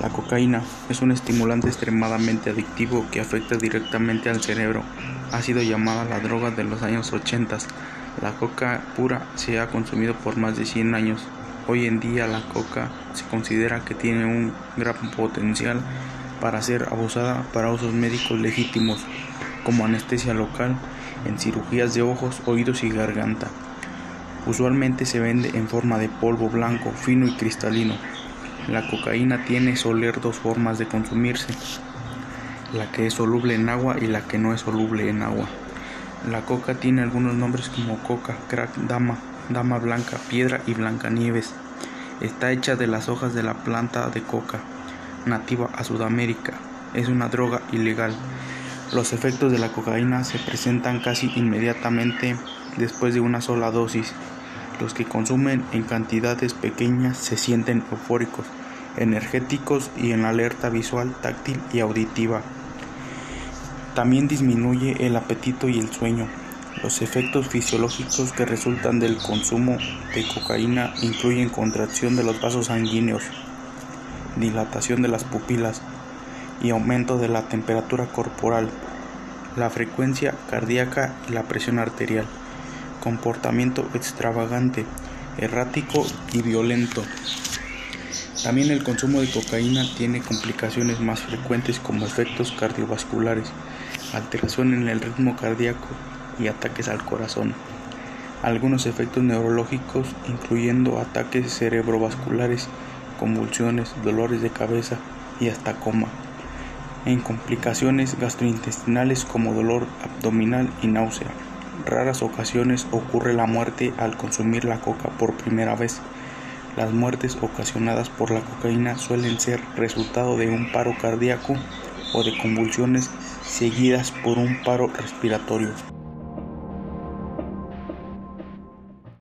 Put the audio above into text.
La cocaína es un estimulante extremadamente adictivo que afecta directamente al cerebro. Ha sido llamada la droga de los años 80. La coca pura se ha consumido por más de 100 años. Hoy en día la coca se considera que tiene un gran potencial para ser abusada para usos médicos legítimos, como anestesia local, en cirugías de ojos, oídos y garganta. Usualmente se vende en forma de polvo blanco, fino y cristalino. La cocaína tiene soler dos formas de consumirse, la que es soluble en agua y la que no es soluble en agua. La coca tiene algunos nombres como coca, crack, dama, dama blanca, piedra y blancanieves. Está hecha de las hojas de la planta de coca, nativa a Sudamérica. Es una droga ilegal. Los efectos de la cocaína se presentan casi inmediatamente después de una sola dosis. Los que consumen en cantidades pequeñas se sienten eufóricos, energéticos y en alerta visual, táctil y auditiva. También disminuye el apetito y el sueño. Los efectos fisiológicos que resultan del consumo de cocaína incluyen contracción de los vasos sanguíneos, dilatación de las pupilas y aumento de la temperatura corporal, la frecuencia cardíaca y la presión arterial comportamiento extravagante, errático y violento. También el consumo de cocaína tiene complicaciones más frecuentes como efectos cardiovasculares, alteración en el ritmo cardíaco y ataques al corazón. Algunos efectos neurológicos incluyendo ataques cerebrovasculares, convulsiones, dolores de cabeza y hasta coma. En complicaciones gastrointestinales como dolor abdominal y náusea raras ocasiones ocurre la muerte al consumir la coca por primera vez. Las muertes ocasionadas por la cocaína suelen ser resultado de un paro cardíaco o de convulsiones seguidas por un paro respiratorio.